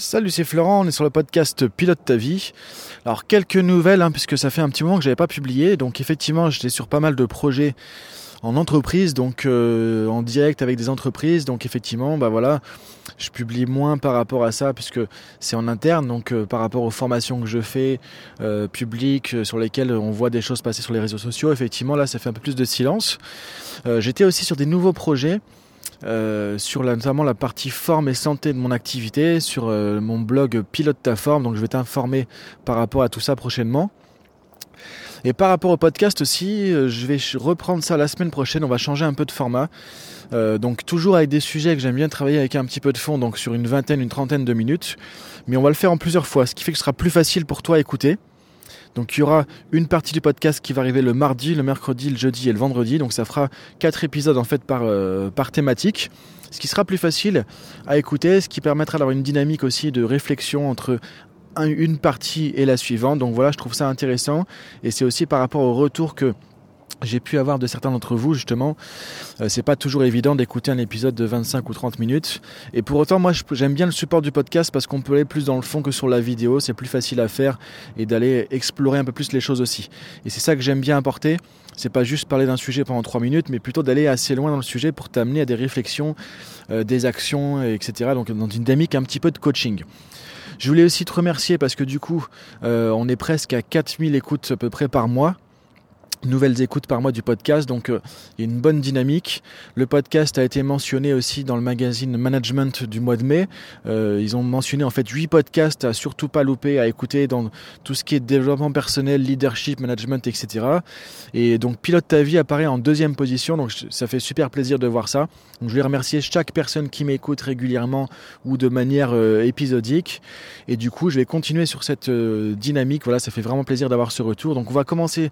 Salut, c'est Florent, on est sur le podcast Pilote ta vie. Alors quelques nouvelles, hein, puisque ça fait un petit moment que j'avais pas publié. Donc effectivement, j'étais sur pas mal de projets en entreprise, donc euh, en direct avec des entreprises. Donc effectivement, bah voilà, je publie moins par rapport à ça puisque c'est en interne. Donc euh, par rapport aux formations que je fais euh, publiques sur lesquelles on voit des choses passer sur les réseaux sociaux, effectivement là, ça fait un peu plus de silence. J'étais aussi sur des nouveaux projets. Euh, sur notamment la partie forme et santé de mon activité, sur euh, mon blog Pilote ta forme. Donc je vais t'informer par rapport à tout ça prochainement. Et par rapport au podcast aussi, euh, je vais reprendre ça la semaine prochaine. On va changer un peu de format. donc toujours avec des sujets que j'aime bien travailler avec un petit peu de fond, donc sur une vingtaine, une trentaine de minutes. Mais on va le faire en plusieurs fois, ce qui fait que ce sera plus facile pour toi à écouter. Donc il y aura une partie du podcast qui va arriver le mardi, le mercredi, le jeudi et le vendredi. Donc ça fera quatre épisodes en fait par, euh, thématique. Ce qui sera plus facile à écouter, ce qui permettra d'avoir une dynamique aussi de réflexion entre une partie et la suivante. Donc voilà, je trouve ça intéressant. Et c'est aussi par rapport au retour que j'ai pu avoir de certains d'entre vous justement. Euh, c'est pas toujours évident d'écouter un épisode de 25 ou 30 minutes. Et pour autant, moi, j'aime bien le support du podcast parce qu'on peut aller plus dans le fond que sur la vidéo. C'est plus facile à faire et d'aller explorer un peu plus les choses aussi. Et c'est ça que j'aime bien apporter. C'est pas juste parler d'un sujet pendant 3 minutes, mais plutôt d'aller assez loin dans le sujet pour t'amener à des réflexions, euh, des actions, etc. Donc dans une dynamique un petit peu de coaching. Je voulais aussi te remercier parce que du coup, euh, on est presque à 4000 écoutes à peu près par mois nouvelles écoutes par mois du podcast, donc euh, il y a une bonne dynamique. Le podcast a été mentionné aussi dans le magazine Management du mois de mai. Euh, ils ont mentionné en fait huit podcasts à surtout pas louper, à écouter dans tout ce qui est développement personnel, leadership, management, etc. Et donc Pilote ta vie apparaît en deuxième position, donc ça fait super plaisir de voir ça. Donc je vais remercier chaque personne qui m'écoute régulièrement ou de manière euh, épisodique. Et du coup, je vais continuer sur cette dynamique. Voilà, ça fait vraiment plaisir d'avoir ce retour. Donc on va commencer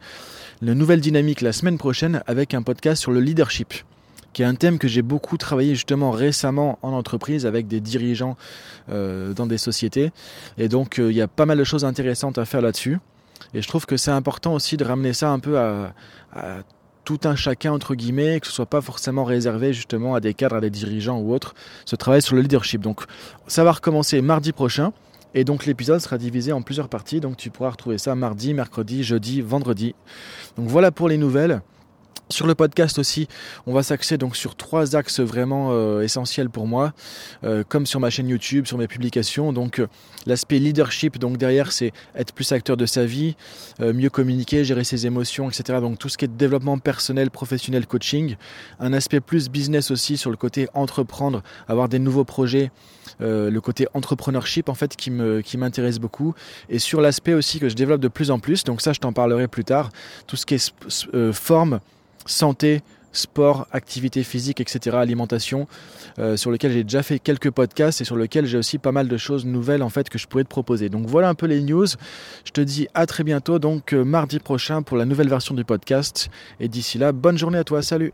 le nouvelle dynamique la semaine prochaine avec un podcast sur le leadership qui est un thème que j'ai beaucoup travaillé justement récemment en entreprise avec des dirigeants euh, dans des sociétés. Et donc euh, il y a pas mal de choses intéressantes à faire là-dessus. Et je trouve que c'est important aussi de ramener ça un peu à, tout un chacun entre guillemets, que ce soit pas forcément réservé justement à des cadres, à des dirigeants ou autres, ce travail sur le leadership. Donc ça va recommencer mardi prochain. Et donc l'épisode sera divisé en plusieurs parties, donc tu pourras retrouver ça mardi, mercredi, jeudi, vendredi. Donc voilà pour les nouvelles. Sur le podcast aussi, on va s'axer donc sur trois axes vraiment euh, essentiels pour moi, euh, comme sur ma chaîne YouTube, sur mes publications. Donc euh, l'aspect leadership, donc derrière c'est être plus acteur de sa vie, mieux communiquer, gérer ses émotions, etc. Donc tout ce qui est développement personnel, professionnel, coaching. Un aspect plus business aussi sur le côté entreprendre, avoir des nouveaux projets, le côté entrepreneurship en fait qui me qui m'intéresse beaucoup. Et sur l'aspect aussi que je développe de plus en plus, donc ça je t'en parlerai plus tard, tout ce qui est forme santé, sport, activité physique, etc., alimentation, euh, sur lequel j'ai déjà fait quelques podcasts et sur lequel j'ai aussi pas mal de choses nouvelles en fait que je pourrais te proposer. Donc voilà un peu les news. Je te dis à très bientôt, donc euh, mardi prochain pour la nouvelle version du podcast. Et d'ici là, bonne journée à toi, salut